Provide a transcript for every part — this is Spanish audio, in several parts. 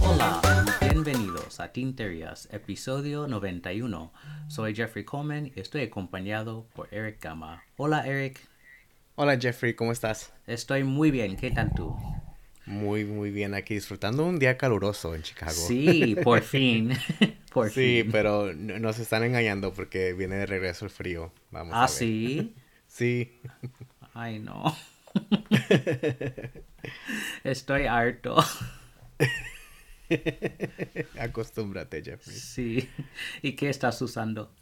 Hola, bienvenidos a Tinterías, episodio 91. Soy Jeffrey Coleman y estoy acompañado por Eric Gama. Hola Eric. Hola Jeffrey, ¿cómo estás? Estoy muy bien, ¿qué tal tú? Muy, muy bien aquí, disfrutando un día caluroso en Chicago. Sí, por fin. por sí, fin. pero no- nos están engañando porque viene de regreso el frío. Vamos a ¿Ah, ver. sí? Sí. Ay, no. Estoy harto. Acostúmbrate, Jeffrey. Sí. ¿Y qué estás usando?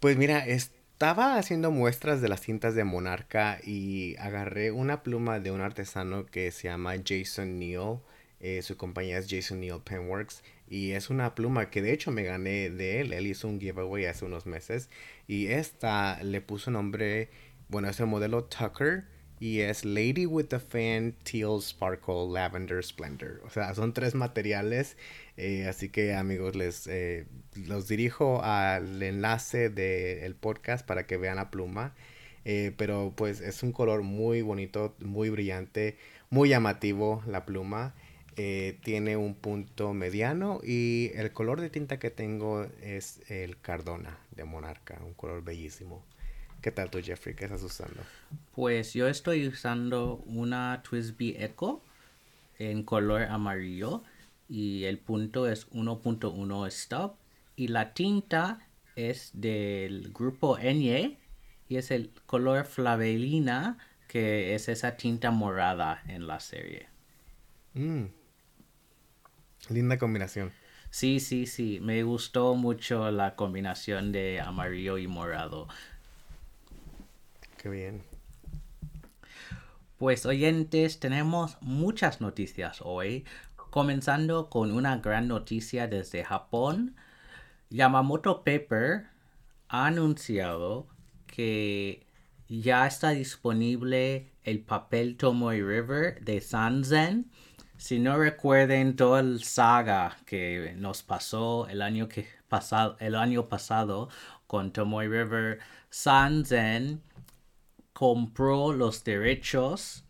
Pues mira, estaba haciendo muestras de las cintas de Monarca y agarré una pluma de un artesano que se llama Jason Neal. Eh, su compañía es Jason Neal Penworks y es una pluma que de hecho me gané de él. Él hizo un giveaway hace unos meses y esta le puso nombre, bueno, es el modelo Tucker y es Lady with the Fan Teal Sparkle Lavender Splendor. O sea, son tres materiales. eh, así que amigos, les eh, los dirijo al enlace del podcast para que vean la pluma. Eh, pero pues es un color muy bonito, muy brillante, muy llamativo la pluma. Eh, tiene un punto mediano y el color de tinta que tengo es el Cardona de Monarca, un color bellísimo. ¿Qué tal tú, Jeffrey? ¿Qué estás usando? Pues yo estoy usando una Twisby Echo en color amarillo y el punto es 1.1 stop y la tinta es del grupo Enye y es el color Flavelina que es esa tinta morada en la serie. Mm. Linda combinación. Sí, sí, sí, me gustó mucho la combinación de amarillo y morado. Qué bien. Pues oyentes, tenemos muchas noticias hoy, comenzando con una gran noticia desde Japón. Yamamoto Paper ha anunciado que ya está disponible el papel Tomoe River de Sanzen. Si no recuerden toda el saga que nos pasó el año que pasado, el año pasado con Tomoe River, Sanzen compró los derechos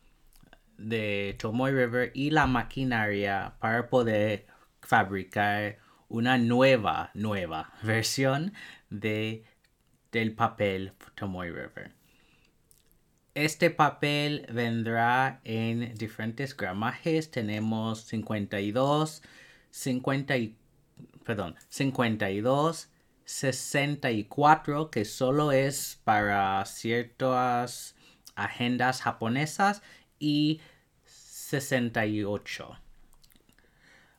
de Tomoe River y la maquinaria para poder fabricar una nueva, nueva versión de, del papel Tomoe River. Este papel vendrá en diferentes gramajes. Tenemos 52, 50 y, perdón, 52, 64, que solo es para ciertas agendas japonesas, y 68.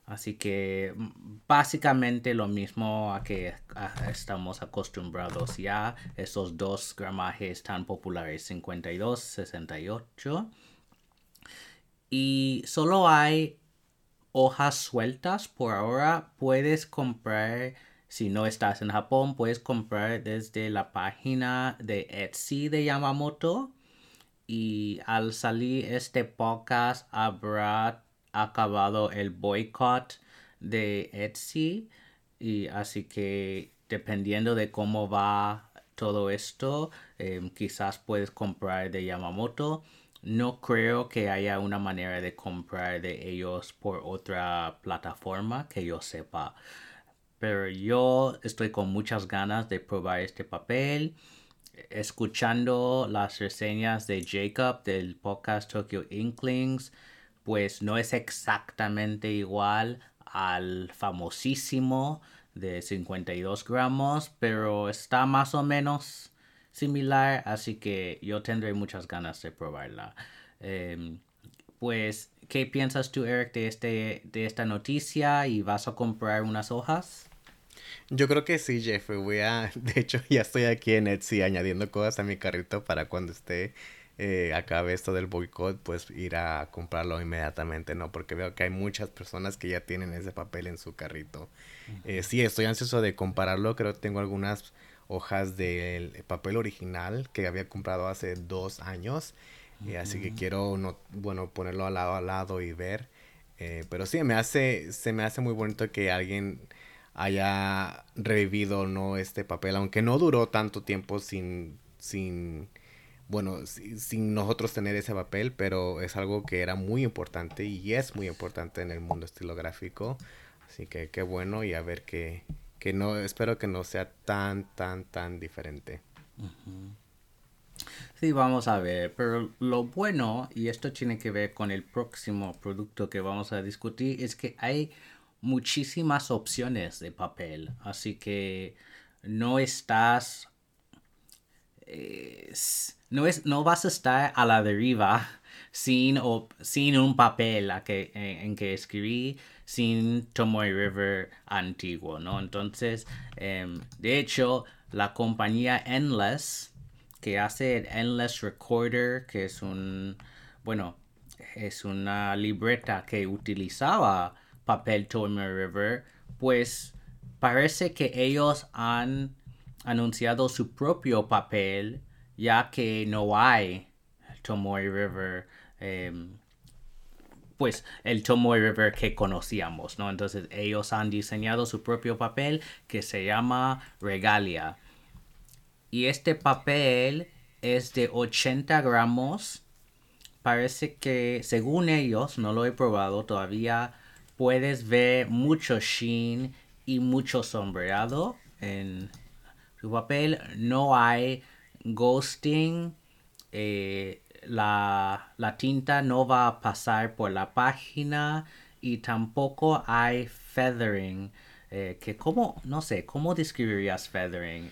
Así que mm, básicamente lo mismo a que estamos acostumbrados ya, esos dos gramajes tan populares, 52, 68. Y solo hay hojas sueltas por ahora. Puedes comprar, si no estás en Japón, puedes comprar desde la página de Etsy de Yamamoto. Y al salir este podcast habrá acabado el boicot de Etsy. Y así que dependiendo de cómo va todo esto, em, quizás puedes comprar de Yamamoto. No creo que haya una manera de comprar de ellos por otra plataforma que yo sepa. Pero yo estoy con muchas ganas de probar este papel. Escuchando las reseñas de Jacob del podcast Tokyo Inklings, pues no es exactamente igual al famosísimo de 52 gramos, pero está más o menos similar, así que yo tendré muchas ganas de probarla. Em, pues, ¿qué piensas tú, Eric, de, este, de esta noticia? ¿Y vas a comprar unas hojas? Yo creo que sí, Jeffrey. Voy a. De hecho, ya estoy aquí en Etsy añadiendo cosas a mi carrito para cuando esté. Eh, acabe esto del boicot, pues ir a comprarlo inmediatamente, ¿no? Porque veo que hay muchas personas que ya tienen ese papel en su carrito. Eh, sí, estoy ansioso de compararlo. Creo que tengo algunas hojas del papel original que había comprado hace dos años. eh, así que quiero, no, bueno, ponerlo al lado a lado y ver. Eh, pero sí, me hace, se me hace muy bonito que alguien haya revivido no este papel, aunque no duró tanto tiempo sin, sin, bueno, sin nosotros tener ese papel, pero es algo que era muy importante y es muy importante en el mundo estilográfico. Así que qué bueno y a ver que, que no, espero que no sea tan, tan, tan diferente. Sí, vamos a ver, pero lo bueno, y esto tiene que ver con el próximo producto que vamos a discutir, es que hay muchísimas opciones de papel, así que no estás... no, es, no vas a estar a la deriva sin, sin un papel en, que escribí, sin Tomoe River antiguo, ¿no? Entonces, em, de hecho, la compañía Endless que hace el Endless Recorder, que es un, bueno, es una libreta que utilizaba papel Tomoe River, pues parece que ellos han anunciado su propio papel, ya que no hay Tomoe River, em, pues el Tomoe River que conocíamos, ¿no? Entonces ellos han diseñado su propio papel que se llama Regalia. Y este papel es de 80 gramos. Parece que, según ellos, no lo he probado todavía, puedes ver mucho sheen y mucho sombreado en su papel. No hay ghosting. Eh, la, la, tinta no va a pasar por la página y tampoco hay feathering. Eh, que cómo, no sé, ¿cómo describirías feathering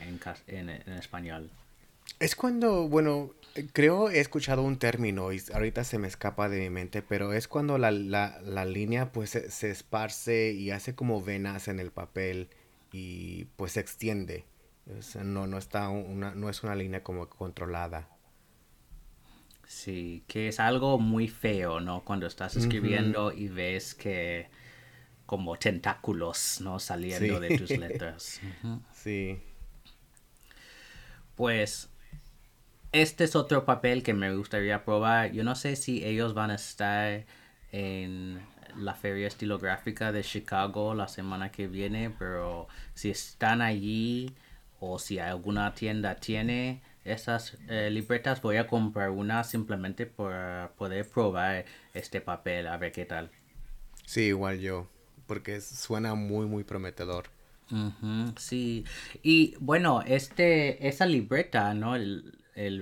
en, en, español? Es cuando, bueno, creo he escuchado un término y ahorita se me escapa de mi mente, pero es cuando la, la, la línea pues se, esparce y hace como venas en el papel y pues se extiende. No, no, está una, no es una línea como controlada. Sí, que es algo muy feo, ¿no? Cuando estás escribiendo y ves que como tentáculos, ¿no? Saliendo de tus letras. Sí. Pues este es otro papel que me gustaría probar. Yo no sé si ellos van a estar en la feria estilográfica de Chicago la semana que viene, pero si están allí o si alguna tienda tiene esas eh, libretas, voy a comprar una simplemente para poder probar este papel, a ver qué tal. Sí, igual yo porque suena muy, muy prometedor. sí, y bueno, este, esa libreta, ¿no? El,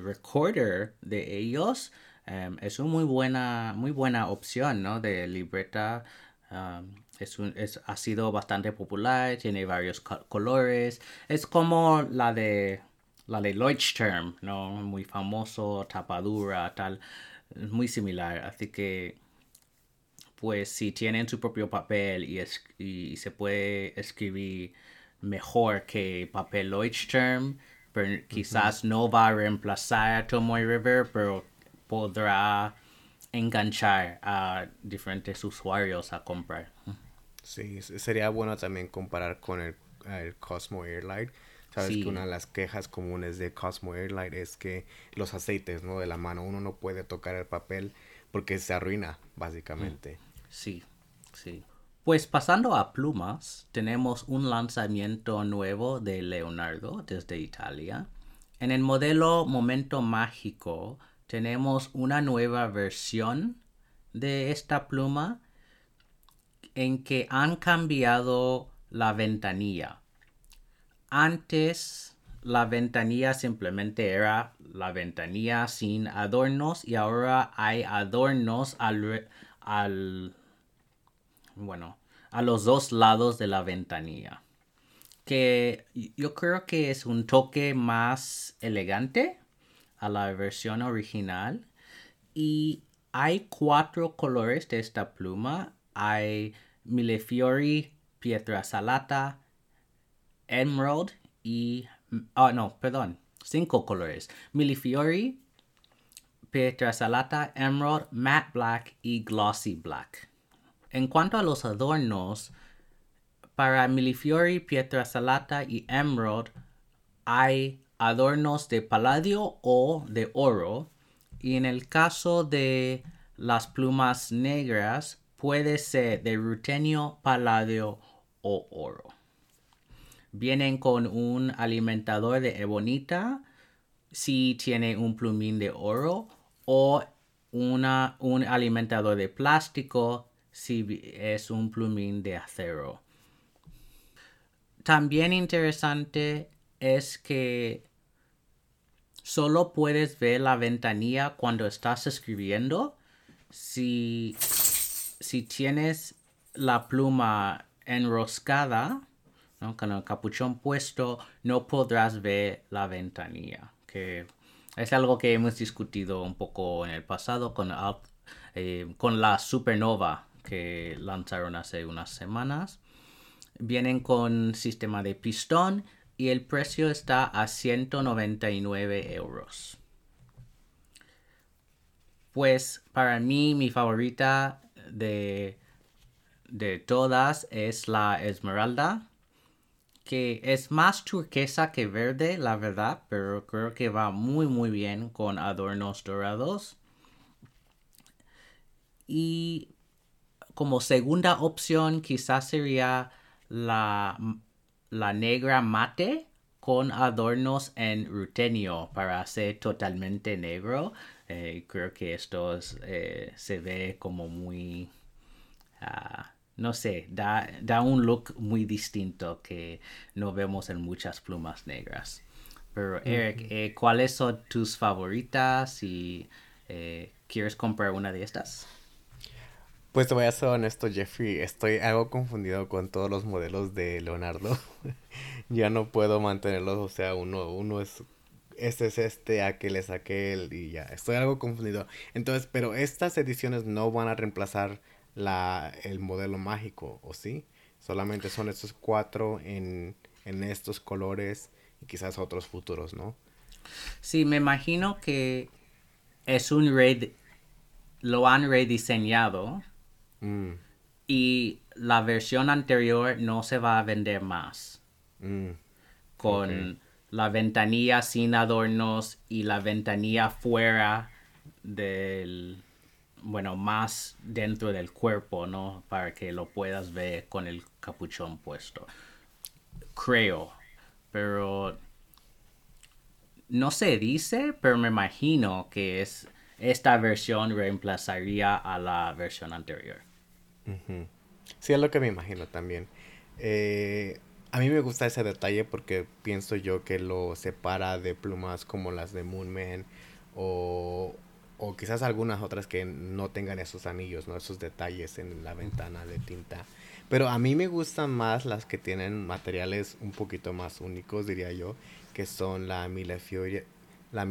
recorder de ellos em, es una muy buena, muy buena opción, ¿no? De libreta. Um, es un, es, ha sido bastante popular, tiene varios colores. Es como la de la de Leuchtturm, ¿no? Muy famoso, tapadura, tal. Es muy similar, así que pues si tienen su propio papel y, y se puede escribir mejor que papel Leuchtturm, pero quizás no va a reemplazar a Tomoe River, pero podrá enganchar a diferentes usuarios a comprar. Sí, sería bueno también comparar con el, Cosmo Airlight. Sabes que una de las quejas comunes de Cosmo Airlight es que los aceites, ¿no? De la mano, uno no puede tocar el papel porque se arruina, básicamente. Sí, sí. Pues pasando a plumas, tenemos un lanzamiento nuevo de Leonardo desde Italia. En el modelo Momento Mágico tenemos una nueva versión de esta pluma en que han cambiado la ventanilla. Antes la ventanilla simplemente era la ventanilla sin adornos y ahora hay adornos al, bueno, a los dos lados de la ventanilla. Que yo creo que es un toque más elegante a la versión original. Y hay cuatro colores de esta pluma. Hay Millefiori, Pietra Salata, Emerald y... Oh, no, perdón. Cinco colores. Millefiori, Pietra Salata, Emerald, Matte Black y Glossy Black. En cuanto a los adornos, para Milifiori, Pietra Salata y Emerald hay adornos de paladio o de oro. Y en el caso de las plumas negras, puede ser de rutenio, paladio o oro. Vienen con un alimentador de ebonita si tiene un plumín de oro o una, un alimentador de plástico si es un plumín de acero. También interesante es que solo puedes ver la ventanilla cuando estás escribiendo. Si, si tienes la pluma enroscada, con el capuchón puesto, no podrás ver la ventanilla. Que es algo que hemos discutido un poco en el pasado con, eh, con la supernova que lanzaron hace unas semanas. Vienen con sistema de pistón y el precio está a 199 euros. Pues para mí mi favorita de, de todas es la Esmeralda, que es más turquesa que verde, la verdad, pero creo que va muy muy bien con adornos dorados. Y como segunda opción quizás sería la, la negra mate con adornos en rutenio para hacer totalmente negro. Eh, creo que esto eh, se ve como muy, ah, no sé, da, da, un look muy distinto que no vemos en muchas plumas negras. Pero Eric, eh, ¿cuáles son tus favoritas y quieres comprar una de estas? Pues te voy a ser honesto, Jeffrey. Estoy algo confundido con todos los modelos de Leonardo. ya no puedo mantenerlos, o sea, uno, uno es. Este es este, aquel es aquel, y ya. Estoy algo confundido. Entonces, pero estas ediciones no van a reemplazar la, el modelo mágico, ¿o sí? Solamente son estos cuatro en, en estos colores y quizás otros futuros, ¿no? Sí, me imagino que es un red. Lo han rediseñado Mm. Y la versión anterior no se va a vender más. Mm. Con la ventanilla sin adornos y la ventanilla fuera del, bueno, más dentro del cuerpo, ¿no? Para que lo puedas ver con el capuchón puesto. Creo, pero no se dice, pero me imagino que es esta versión reemplazaría a la versión anterior. Sí, es lo que me imagino también. Eh, a mí me gusta ese detalle porque pienso yo que lo separa de plumas como las de Moonman o, o quizás algunas otras que no tengan esos anillos, ¿no? Esos detalles en la ventana de tinta. Pero a mí me gustan más las que tienen materiales un poquito más únicos, diría yo, que son la Millefiori, la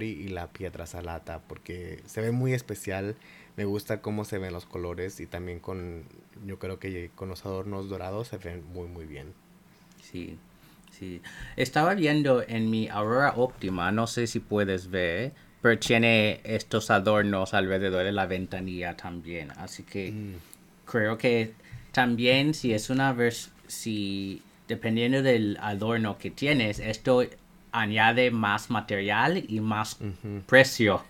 y la Pietra Salata, porque se ve muy especial me gusta cómo se ven los colores y también con, yo creo que con los adornos dorados se ven muy muy bien. Sí, sí. Estaba viendo en mi Aurora Óptima, no sé si puedes ver, pero tiene estos adornos alrededor de la ventanilla también. Así que mm. creo que también si es una versión, si dependiendo del adorno que tienes, esto añade más material y más precio,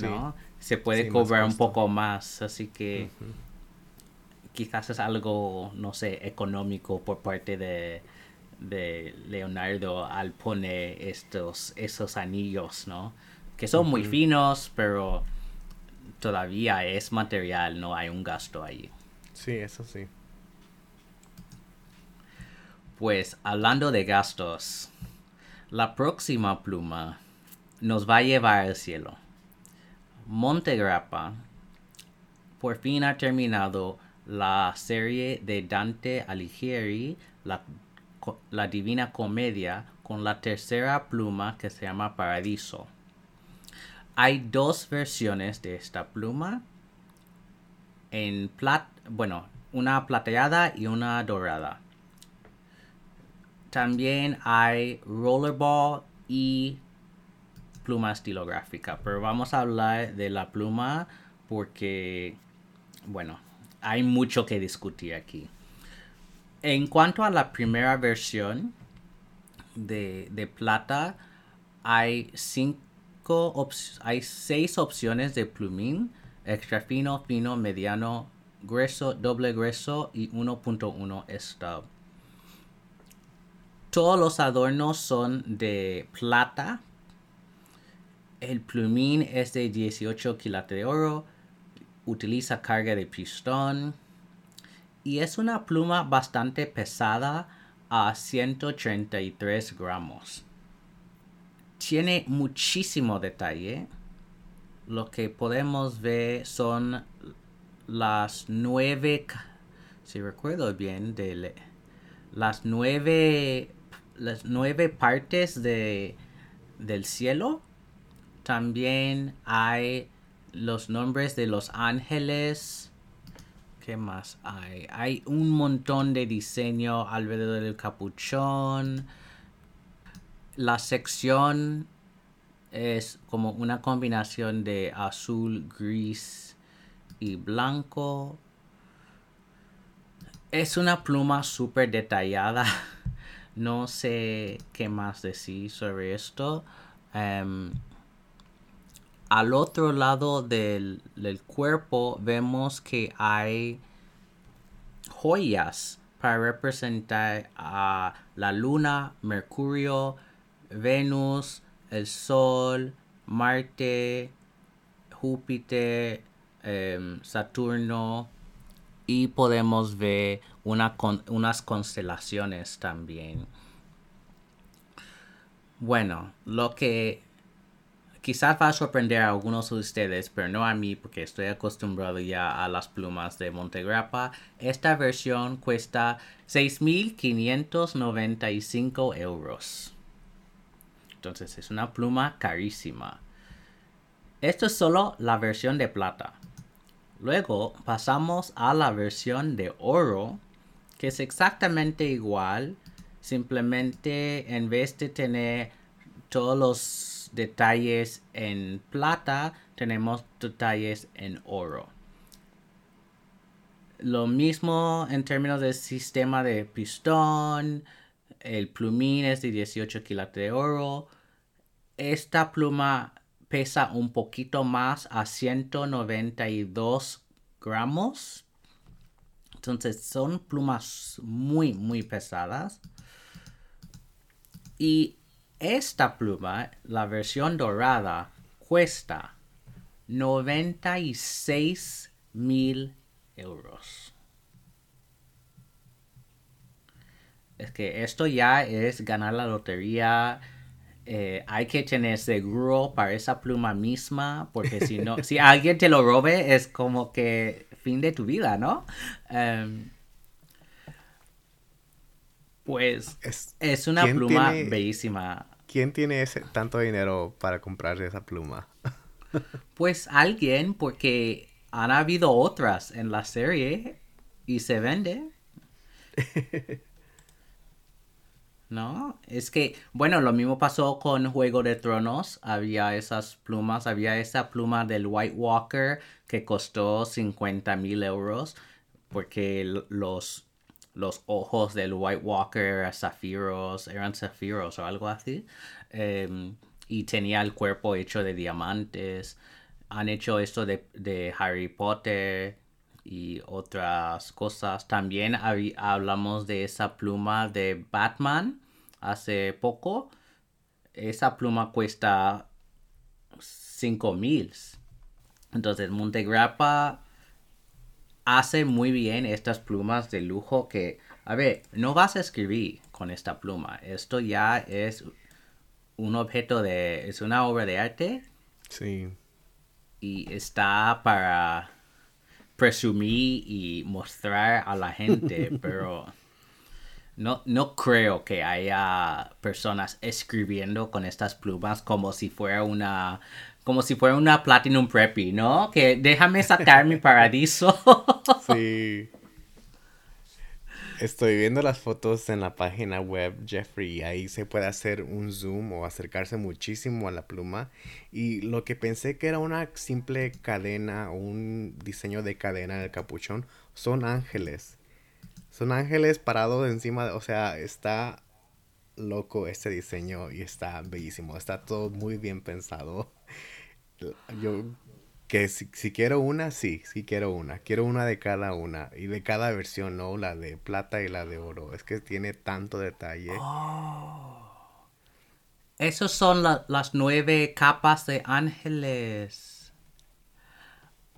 ¿no? se puede cobrar un poco más, así que quizás es algo, no sé, económico por parte de, de Leonardo al poner estos, esos anillos, ¿no? Que son muy finos, pero todavía es material, no hay un gasto ahí. Sí, eso sí. Pues hablando de gastos, la próxima pluma nos va a llevar al cielo. Montegrappa por fin ha terminado la serie de Dante Alighieri, la, la Divina Comedia, con la tercera pluma que se llama Paradiso. Hay dos versiones de esta pluma. En plat, bueno, una plateada y una dorada. También hay rollerball y pluma estilográfica, pero vamos a hablar de la pluma porque, bueno, hay mucho que discutir aquí. En cuanto a la primera versión de, plata, hay cinco hay seis opciones de plumín, extra fino, fino, mediano, grueso, doble grueso y 1.1 stub. Todos los adornos son de plata El plumín es de 18 quilates de oro. Utiliza carga de pistón. Y es una pluma bastante pesada a 133 gramos. Tiene muchísimo detalle. Lo que podemos ver son las nueve, si recuerdo bien, de las nueve, las nueve partes de, del cielo. También hay los nombres de los ángeles. ¿Qué más hay? Hay un montón de diseño alrededor del capuchón. La sección es como una combinación de azul, gris y blanco. Es una pluma súper detallada. No sé qué más decir sobre esto. Em, al otro lado del, cuerpo vemos que hay joyas para representar a la luna, Mercurio, Venus, el Sol, Marte, Júpiter, em, Saturno y podemos ver una unas constelaciones también. Bueno, lo que quizás va a sorprender a algunos de ustedes, pero no a mí porque estoy acostumbrado ya a las plumas de Montegrappa. Esta versión cuesta 6.595 euros. Entonces es una pluma carísima. Esto es solo la versión de plata. Luego pasamos a la versión de oro, que es exactamente igual. Simplemente en vez de tener todos los detalles en plata, tenemos detalles en oro. Lo mismo en términos del sistema de pistón. El plumín es de 18 quilates de oro esta pluma pesa un poquito más a 192 gramos. Entonces son plumas muy, muy pesadas. Y esta pluma, la versión dorada, cuesta 96 mil euros. Es que esto ya es ganar la lotería eh, hay que tener seguro para esa pluma misma, porque si no, si alguien te lo robe, es como que fin de tu vida, ¿no? Em, pues es, una pluma bellísima. ¿Quién tiene ese tanto dinero para comprar esa pluma? pues alguien, porque han habido otras en la serie y se vende. ¿no? Es que, bueno, lo mismo pasó con Juego de Tronos. Había esas plumas, había esa pluma del White Walker que costó 50 mil euros porque los, los ojos del White Walker zafiros, eran zafiros o algo así. Em, y tenía el cuerpo hecho de diamantes. Han hecho esto de, de Harry Potter y otras cosas. También hablamos de esa pluma de Batman hace poco. Esa pluma cuesta 5 mil. Entonces Montegrappa hace muy bien estas plumas de lujo que, a ver, no vas a escribir con esta pluma. Esto ya es un objeto de, es una obra de arte. Sí. Y está para presumir y mostrar a la gente, pero no, no creo que haya personas escribiendo con estas plumas como si fuera una como si fuera una Platinum Preppy, ¿no? Que déjame sacar mi paradiso. sí. Estoy viendo las fotos en la página web, Jeffrey, ahí se puede hacer un zoom o acercarse muchísimo a la pluma. Y lo que pensé que era una simple cadena o un diseño de cadena en el capuchón son ángeles. Son ángeles parados encima, de, o sea, está loco este diseño y está bellísimo. Está todo muy bien pensado. Yo que si, quiero una, sí, sí quiero una. Quiero una de cada una. Y de cada versión, ¿no? La de plata y la de oro. Es que tiene tanto detalle. Oh. Esos son la- las nueve capas de ángeles.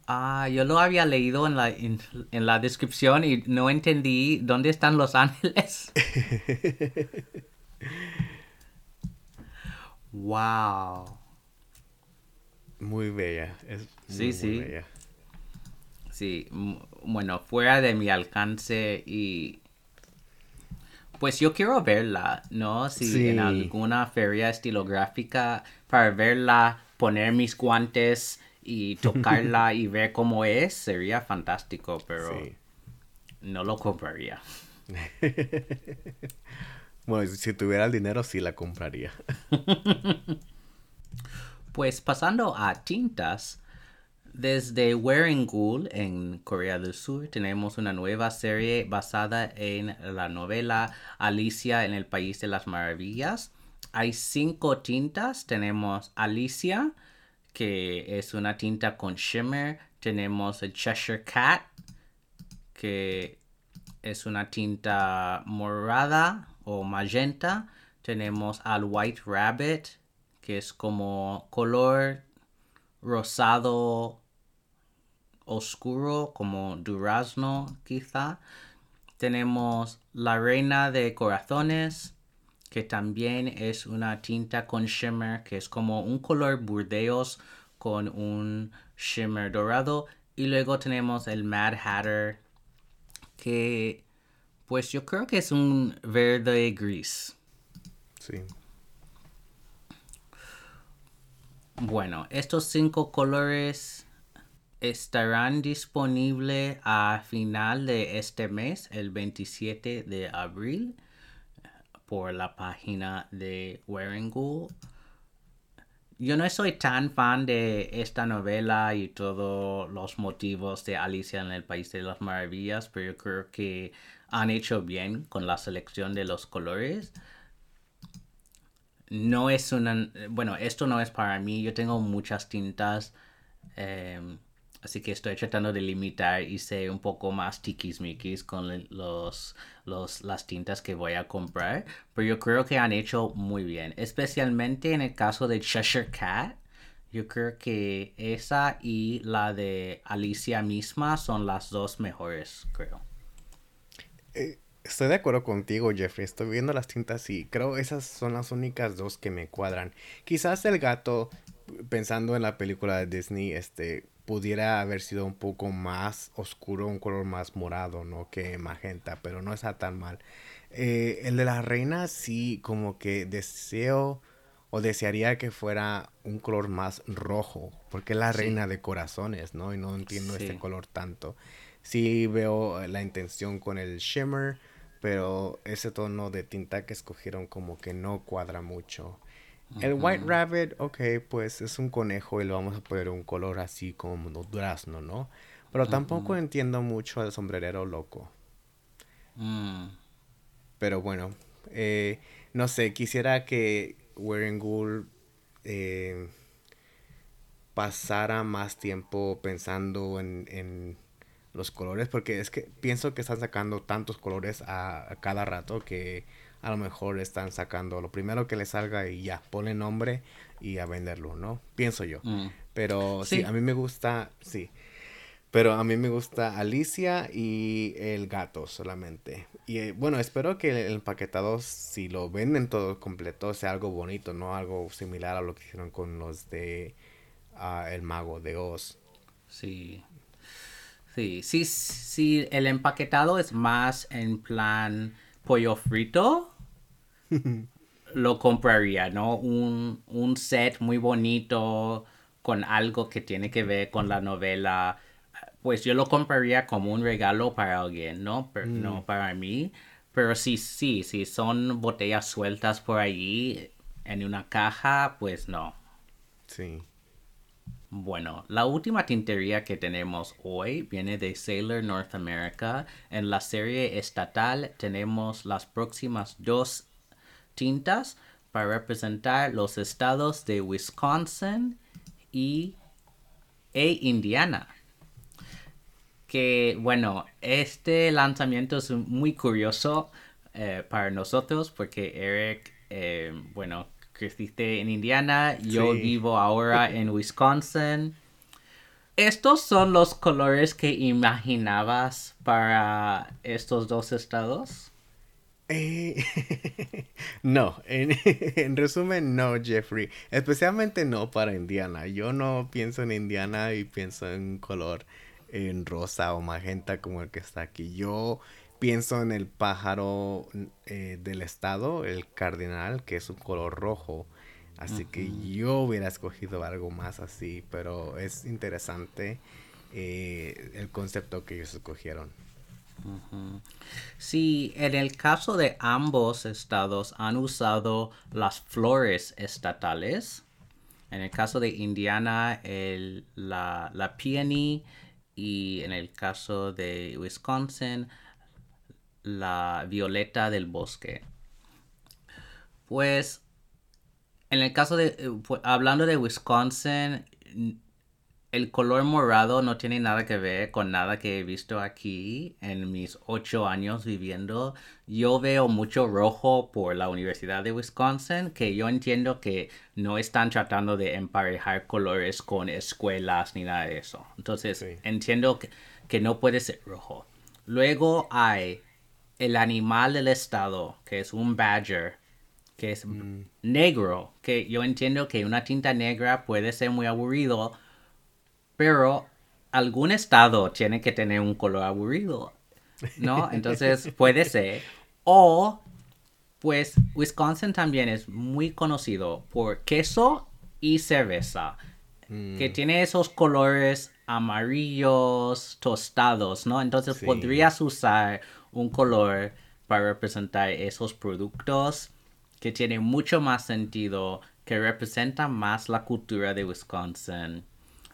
Ah, yo lo había leído en la, en, en la descripción y no entendí dónde están los ángeles. wow. Muy bella. Es Sí, muy, muy sí. bella. Sí, m- bueno, fuera de mi alcance y... Pues yo quiero verla, ¿no? Si Sí. en alguna feria estilográfica para verla, poner mis guantes y tocarla y ver cómo es, sería fantástico, pero Sí. no lo compraría. Bueno, si tuviera el dinero sí la compraría. Pues pasando a tintas, desde Wearing Ghoul en Corea del Sur tenemos una nueva serie basada en la novela Alicia en el País de las Maravillas. Hay cinco tintas. Tenemos Alicia, que es una tinta con shimmer. Tenemos el Cheshire Cat, que es una tinta morada o magenta. Tenemos al White Rabbit, que es como color rosado oscuro, como durazno quizá. Tenemos la Reina de Corazones, que también es una tinta con shimmer, que es como un color burdeos con un shimmer dorado. Y luego tenemos el Mad Hatter, que pues yo creo que es un verde gris. Sí. Bueno, estos cinco colores estarán disponibles a final de este mes, el 27 de abril, por la página de Wearing Ghoul. Yo no soy tan fan de esta novela y todos los motivos de Alicia en el País de las Maravillas, pero yo creo que han hecho bien con la selección de los colores no es una... Bueno, esto no es para mí. Yo tengo muchas tintas. eh, así que estoy tratando de limitar y ser un poco más tiquismiquis con los, los, las tintas que voy a comprar. Pero yo creo que han hecho muy bien. Especialmente en el caso de Cheshire Cat. Yo creo que esa y la de Alicia misma son las dos mejores, creo. Eh, Estoy de acuerdo contigo, Jeffrey. Estoy viendo las tintas y creo esas son las únicas dos que me cuadran. Quizás el gato, pensando en la película de Disney, este, pudiera haber sido un poco más oscuro, un color más morado, ¿no? Que magenta, pero no está tan mal. Eh, el de la reina sí, como que deseo o desearía que fuera un color más rojo, porque es la Sí. reina de corazones, ¿no? Y no entiendo este Sí. color tanto. Sí veo la intención con el shimmer, pero ese tono de tinta que escogieron como que no cuadra mucho. El White Rabbit, ok, pues es un conejo y le vamos a poner un color así como durazno, ¿no? Pero tampoco entiendo mucho el sombrerero loco. Mm. Pero bueno, eh, no sé, quisiera que Wearing Ghoul eh, pasara más tiempo pensando en, en los colores, porque es que pienso que están sacando tantos colores a, a cada rato que a lo mejor están sacando lo primero que les salga y ya, ponle nombre y a venderlo, ¿no? Pienso yo. Mm. Pero sí, Sí. a mí me gusta, sí. Pero a mí me gusta Alicia y el gato solamente. Y eh, bueno, espero que el empaquetado, si lo venden todo completo, sea algo bonito, no algo similar a lo que hicieron con los de ah, El Mago de Oz. Sí. Sí, sí, sí, el empaquetado es más en plan pollo frito, lo compraría, ¿no? Un, un set muy bonito con algo que tiene que ver con la novela. Pues yo lo compraría como un regalo para alguien, ¿no? Pero no para mí. Pero sí, sí, si son botellas sueltas por ahí en una caja, pues no. Sí. Bueno, la última tintería que tenemos hoy viene de Sailor North America. En la serie estatal tenemos las próximas dos tintas para representar los estados de Wisconsin y e Indiana. Que bueno, este lanzamiento es muy curioso eh, para nosotros porque Eric, eh, bueno, creciste en Indiana, yo Sí. vivo ahora en Wisconsin. ¿Estos son los colores que imaginabas para estos dos estados? Eh, no, en, en resumen, no, Jeffrey. Especialmente no para Indiana. Yo no pienso en Indiana y pienso en un color en rosa o magenta como el que está aquí. Yo pienso en el pájaro eh, del estado, el cardinal, que es un color rojo. Así que yo hubiera escogido algo más así, pero es interesante eh, el concepto que ellos escogieron. Sí, en el caso de ambos estados han usado las flores estatales. En el caso de Indiana, el- la, la peony y en el caso de Wisconsin, la violeta del bosque. Pues, en el caso de, eh, hablando de Wisconsin, el color morado no tiene nada que ver con nada que he visto aquí en mis ocho años viviendo. Yo veo mucho rojo por la Universidad de Wisconsin, que yo entiendo que no están tratando de emparejar colores con escuelas ni nada de eso. Entonces, Sí. entiendo que, que no puede ser rojo. Luego hay el animal del estado, que es un badger, que es negro, que yo entiendo que una tinta negra puede ser muy aburrido, pero algún estado tiene que tener un color aburrido, ¿no? Entonces puede ser. O, pues, Wisconsin también es muy conocido por queso y cerveza, que tiene esos colores amarillos tostados, ¿no? Entonces Sí. podrías usar un color para representar esos productos que tiene mucho más sentido, que representa más la cultura de Wisconsin.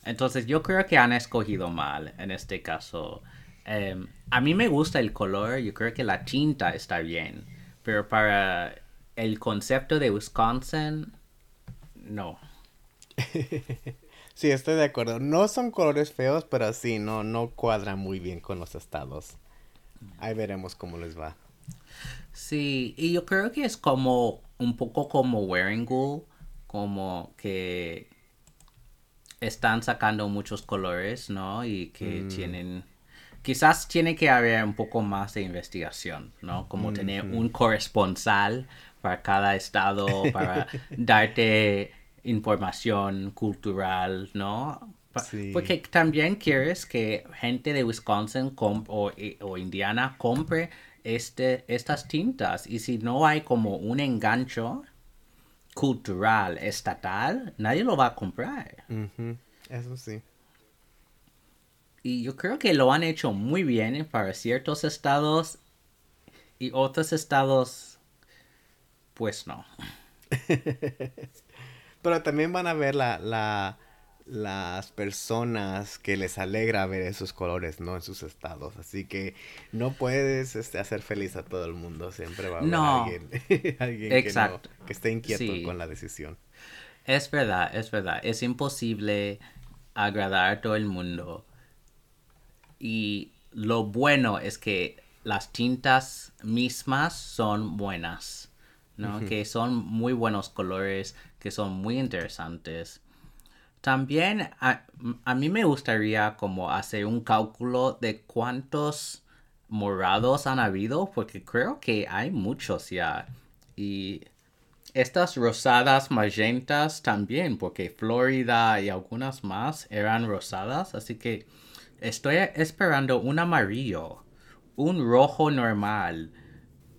Entonces yo creo que han escogido mal en este caso. Em, a mí me gusta el color, yo creo que la tinta está bien, pero para el concepto de Wisconsin, no. Sí, estoy de acuerdo. No son colores feos, pero sí, no, no cuadran muy bien con los estados. Ahí veremos cómo les va. Sí, y yo creo que es como un poco como Wearing Wool, como que están sacando muchos colores, ¿no? Y que tienen, quizás tiene que haber un poco más de investigación, ¿no? Como tener un corresponsal para cada estado, para darte información cultural, ¿no? Sí. Porque también quieres que gente de Wisconsin o, i- o Indiana compre este, estas tintas. Y si no hay como un engancho cultural, estatal, nadie lo va a comprar. Eso sí. Y yo creo que lo han hecho muy bien para ciertos estados y otros estados, pues no. Pero también van a ver la, la, las personas que les alegra ver esos colores, ¿no? En sus estados. Así que no puedes este, hacer feliz a todo el mundo. Siempre va a haber No. alguien, alguien Exacto. Que, no, que esté inquieto Sí. con la decisión. Es verdad, es verdad. Es imposible agradar a todo el mundo. Y lo bueno es que las tintas mismas son buenas, ¿no? Que son muy buenos colores, que son muy interesantes. También a, a mí me gustaría como hacer un cálculo de cuántos morados han habido, porque creo que hay muchos ya. Y estas rosadas magentas también, porque Florida y algunas más eran rosadas, así que estoy esperando un amarillo, un rojo normal,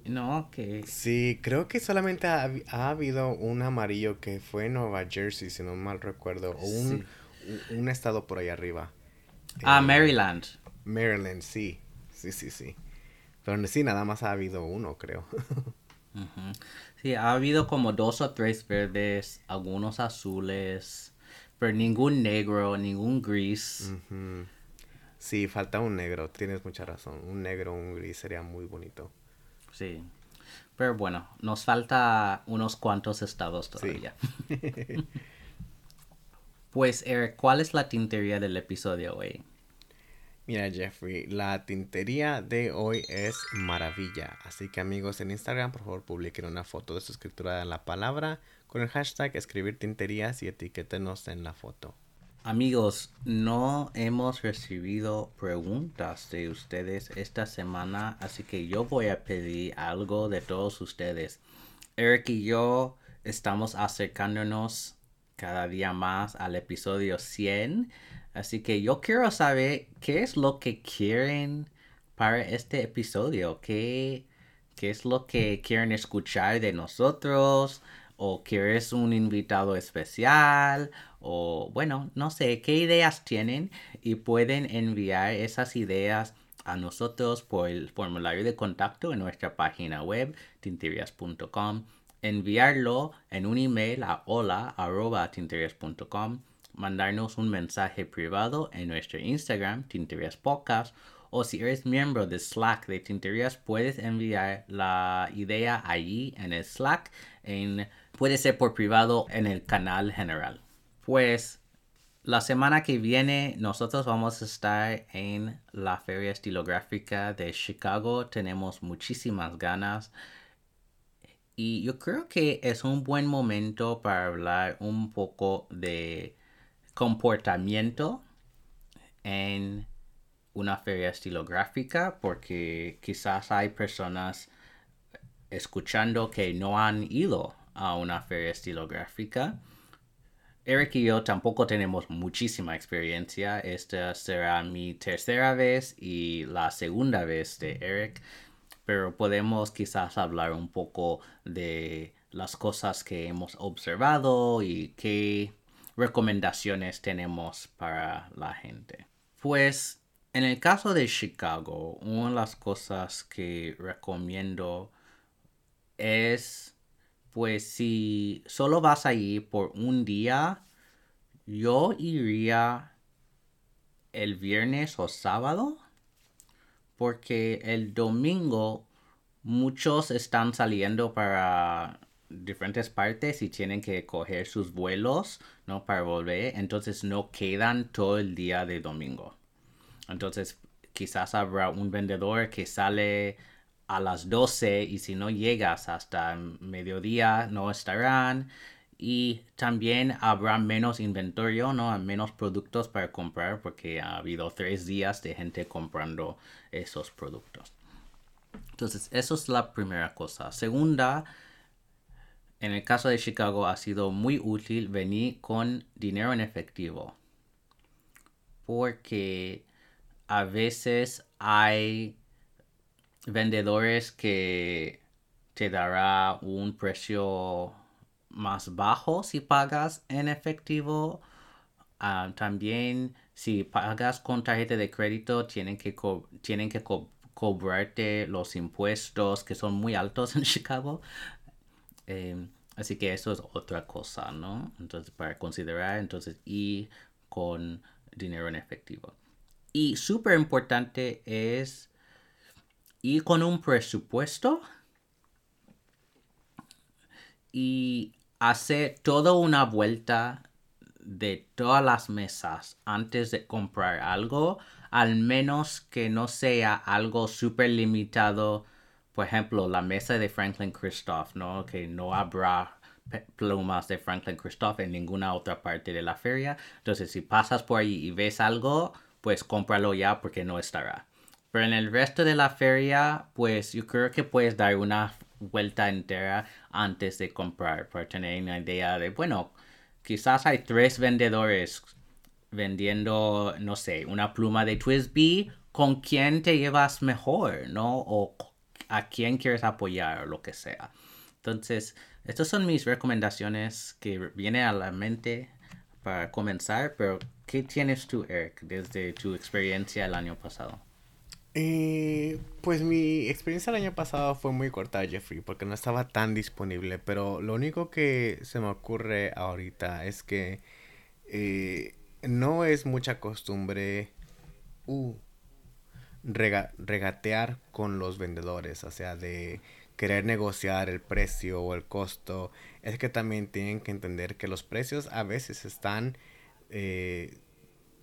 ¿no? Que Sí, creo que solamente ha, habi- ha habido un amarillo que fue en Nueva Jersey, si no mal recuerdo, o un, un- un estado por ahí arriba. Ah, Eh, Maryland. Maryland, sí, sí, sí, sí. Pero sí, nada más ha habido uno, creo. Sí, ha habido como dos o tres verdes, algunos azules, pero ningún negro, ningún gris. Sí, falta un negro, tienes mucha razón. Un negro, un gris sería muy bonito. Sí. Pero bueno, nos falta unos cuantos estados Sí. todavía. Pues, Eric, ¿cuál es la tintería del episodio hoy? Mira Jeffrey, la tintería de hoy es maravilla. Así que amigos en Instagram, por favor publiquen una foto de su escritura de la palabra con el hashtag escribir tinterías y etiquétenos en la foto. Amigos, no hemos recibido preguntas de ustedes esta semana, así que yo voy a pedir algo de todos ustedes. Eric y yo estamos acercándonos cada día más al episodio 100, así que yo quiero saber qué es lo que quieren para este episodio, qué, qué es lo que quieren escuchar de nosotros o quieres un invitado especial o bueno, no sé qué ideas tienen y pueden enviar esas ideas a nosotros por el formulario de contacto en nuestra página web tinterias.com, enviarlo en un email a hola.tinterias.com, mandarnos un mensaje privado en nuestro Instagram Tinterias Podcast o si eres miembro de Slack de Tinterías puedes enviar la idea allí en el Slack en puede ser por privado en el canal general. Pues la semana que viene nosotros vamos a estar en la Feria Estilográfica de Chicago. Tenemos muchísimas ganas. Y yo creo que es un buen momento para hablar un poco de comportamiento en una feria estilográfica porque quizás hay personas escuchando que no han ido a una feria estilográfica. Eric y yo tampoco tenemos muchísima experiencia. Esta será mi tercera vez y la segunda vez de Eric. Pero podemos quizás hablar un poco de las cosas que hemos observado y qué recomendaciones tenemos para la gente. Pues en el caso de Chicago, una de las cosas que recomiendo es pues si solo vas allí por un día, yo iría el viernes o sábado, porque el domingo muchos están saliendo para diferentes partes y tienen que coger sus vuelos, ¿no? Para volver, entonces no quedan todo el día de domingo. Entonces quizás habrá un vendedor que sale a las 12 y si no llegas hasta mediodía no estarán y también habrá menos inventario, ¿no? Menos productos para comprar porque ha habido tres días de gente comprando esos productos. Entonces, eso es la primera cosa. Segunda, en el caso de Chicago ha sido muy útil venir con dinero en efectivo. Porque a veces hay vendedores que te dará un precio más bajo si pagas en efectivo. Ah, también si pagas con tarjeta de crédito tienen que, tienen que cobrarte los impuestos que son muy altos en Chicago. Em, así que eso es otra cosa, ¿no? Entonces para considerar, entonces y con dinero en efectivo. Y súper importante es y con un presupuesto y hacer toda una vuelta de todas las mesas antes de comprar algo, al menos que no sea algo súper limitado. Por ejemplo, la mesa de Franklin Christoph, ¿no? Que no habrá plumas de Franklin Christoph en ninguna otra parte de la feria. Entonces, si pasas por ahí y ves algo, pues cómpralo ya porque no estará. Pero en el resto de la feria, pues yo creo que puedes dar una vuelta entera antes de comprar para tener una idea de, bueno, quizás hay tres vendedores vendiendo, no sé, una pluma de Twisby, ¿con quién te llevas mejor, no? O a quién quieres apoyar o lo que sea. Entonces, estas son mis recomendaciones que vienen a la mente para comenzar, pero ¿qué tienes tú, Eric, desde tu experiencia el año pasado? Eh, pues mi experiencia el año pasado fue muy corta, Jeffrey, porque no estaba tan disponible, pero lo único que se me ocurre ahorita es que eh, no es mucha costumbre uh, regatear con los vendedores, o sea, de querer negociar el precio o el costo. Es que también tienen que entender que los precios a veces están... Eh,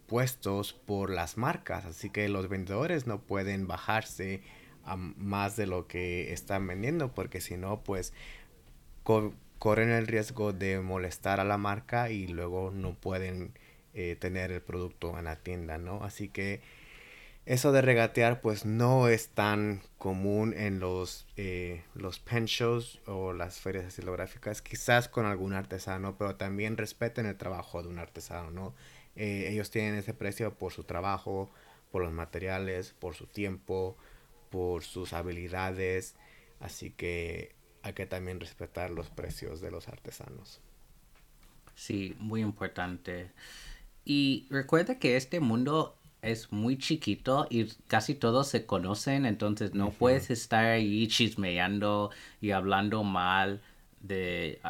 impuestos por las marcas, así que los vendedores no pueden bajarse a más de lo que están vendiendo, porque si no, pues corren el riesgo de molestar a la marca y luego no pueden eh, tener el producto en la tienda, ¿no? Así que eso de regatear pues no es tan común en los, eh, los pen shows o las ferias estilográficas, quizás con algún artesano, pero también respeten el trabajo de un artesano, ¿no? Eh, ellos tienen ese precio por su trabajo, por los materiales, por su tiempo, por sus habilidades, así que hay que también respetar los precios de los artesanos. Sí, muy importante. Y recuerda que este mundo es muy chiquito y casi todos se conocen, entonces no puedes estar ahí chismeando y hablando mal de,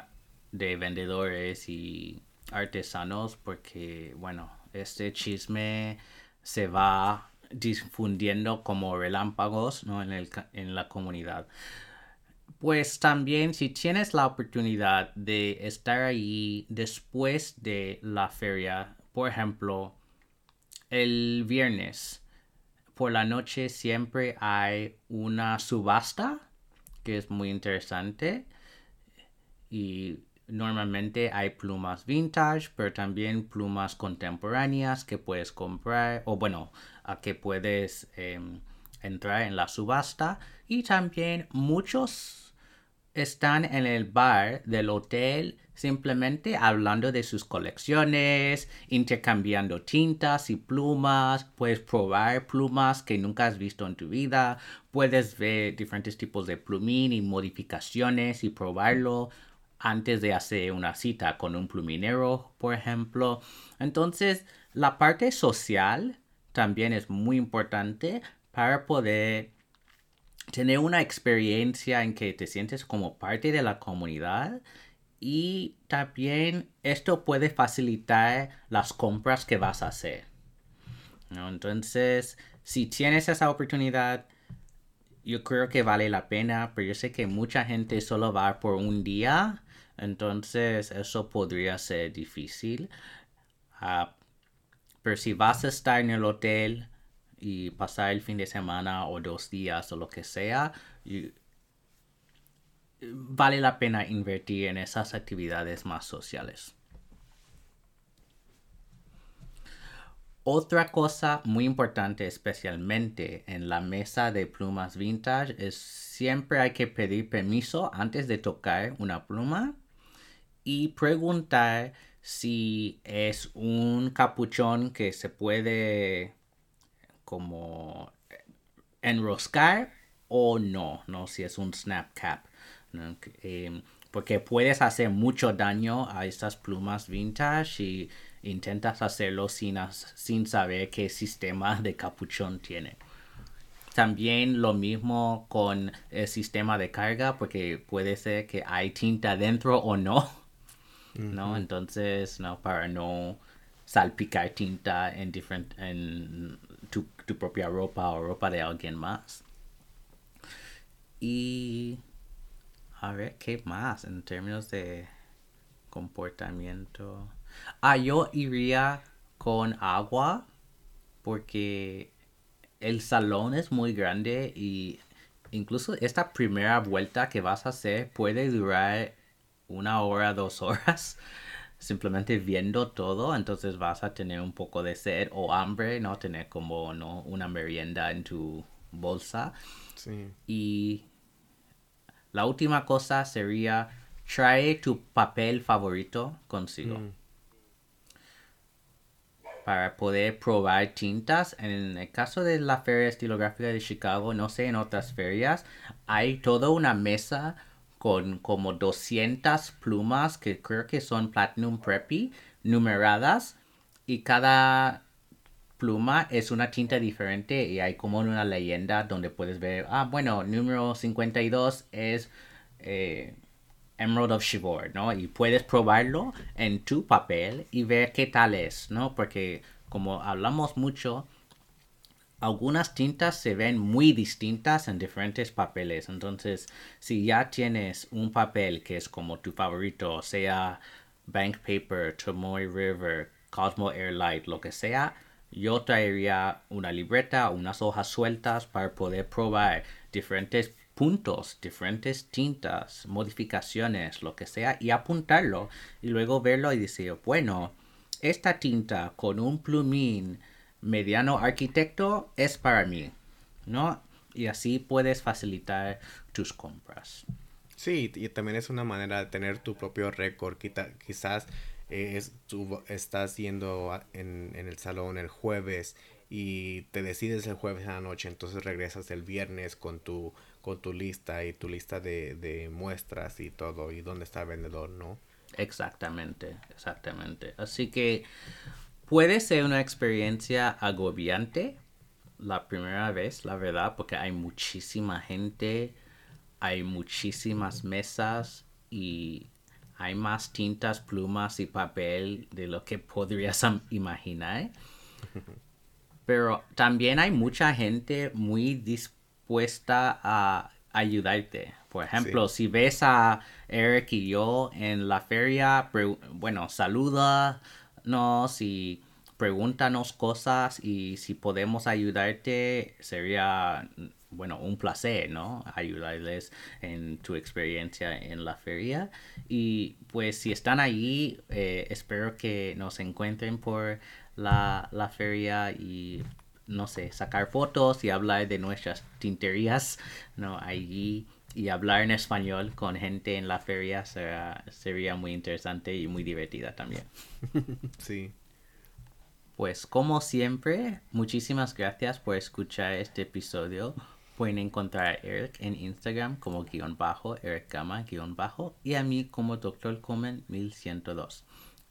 de vendedores y artesanos porque, bueno, este chisme se va difundiendo como relámpagos ¿no? en, el, en la comunidad. Pues también si tienes la oportunidad de estar ahí después de la feria, por ejemplo, el viernes por la noche siempre hay una subasta que es muy interesante y normalmente hay plumas vintage pero también plumas contemporáneas que puedes comprar o bueno a que puedes em, entrar en la subasta. Y también muchos están en el bar del hotel simplemente hablando de sus colecciones, intercambiando tintas y plumas, puedes probar plumas que nunca has visto en tu vida, puedes ver diferentes tipos de plumín y modificaciones y probarlo antes de hacer una cita con un pluminero, por ejemplo. Entonces, la parte social también es muy importante para poder tener una experiencia en que te sientes como parte de la comunidad y también esto puede facilitar las compras que vas a hacer. Entonces, si tienes esa oportunidad, yo creo que vale la pena, pero yo sé que mucha gente solo va por un día, entonces eso podría ser difícil. Ah, pero si vas a estar en el hotel y pasar el fin de semana o dos días o lo que sea, vale la pena invertir en esas actividades más sociales. Otra cosa muy importante, especialmente en la mesa de plumas vintage, es siempre hay que pedir permiso antes de tocar una pluma y preguntar si es un capuchón que se puede como enroscar o no, no si es un snap cap. Em, porque puedes hacer mucho daño a estas plumas vintage y intentas hacerlo sin, sin saber qué sistema de capuchón tiene. También lo mismo con el sistema de carga, porque puede ser que hay tinta dentro o no, ¿no? Entonces, ¿no? Para no salpicar tinta en, en tu, tu propia ropa o ropa de alguien más. Y a ver, ¿qué más en términos de comportamiento? Ah, yo iría con agua porque el salón es muy grande y incluso esta primera vuelta que vas a hacer puede durar una hora, dos horas simplemente viendo todo, entonces vas a tener un poco de sed o hambre, no tener como no una merienda en tu bolsa. Sí. Y la última cosa sería trae tu papel favorito consigo. Mm. Para poder probar tintas. En el caso de la Feria Estilográfica de Chicago, no sé en otras ferias, hay toda una mesa con como 200 plumas que creo que son Platinum Preppy numeradas y cada pluma es una tinta diferente y hay como una leyenda donde puedes ver, ah, bueno, número 52 es eh, Emerald of Shivor, ¿no? Y puedes probarlo en tu papel y ver qué tal es, ¿no? Porque como hablamos mucho, algunas tintas se ven muy distintas en diferentes papeles. Entonces, si ya tienes un papel que es como tu favorito, sea Bank Paper, Tomoe River, Cosmo Airlight, lo que sea, yo traería una libreta, unas hojas sueltas para poder probar diferentes puntos, diferentes tintas, modificaciones, lo que sea, y apuntarlo y luego verlo y decir, bueno, esta tinta con un plumín mediano arquitecto es para mí, ¿no? Y así puedes facilitar tus compras. Sí, y también es una manera de tener tu propio récord. Quizás eh, es, tú estás yendo en, en, el salón el jueves y te decides el jueves a la noche, entonces regresas el viernes con tu, con tu lista y tu lista de, de muestras y todo, y dónde está el vendedor, ¿no? Exactamente, exactamente. Así que puede ser una experiencia agobiante la primera vez, la verdad, porque hay muchísima gente, hay muchísimas mesas y hay más tintas, plumas y papel de lo que podrías imaginar. Pero también hay mucha gente muy dispuesta a ayudarte. Por ejemplo, si ves a Eric y yo en la feria, bueno, saluda, si pregúntanos cosas y si podemos ayudarte, sería, bueno, un placer, ¿no? Ayudarles en tu experiencia en la feria. Y pues si están allí, eh, espero que nos encuentren por la, la feria y no sé, sacar fotos y hablar de nuestras tinterías, ¿no? Allí y hablar en español con gente en la feria sería muy interesante y muy divertida también. Sí. Pues como siempre, muchísimas gracias por escuchar este episodio. Pueden encontrar a Eric en Instagram como guion bajo, Eric Gama guion bajo y a mí como Dr. Comen 1102.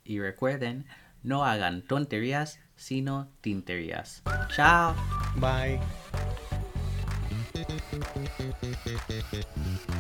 Y recuerden, no hagan tonterías, sino tinterías. Chao. Bye. Thank you.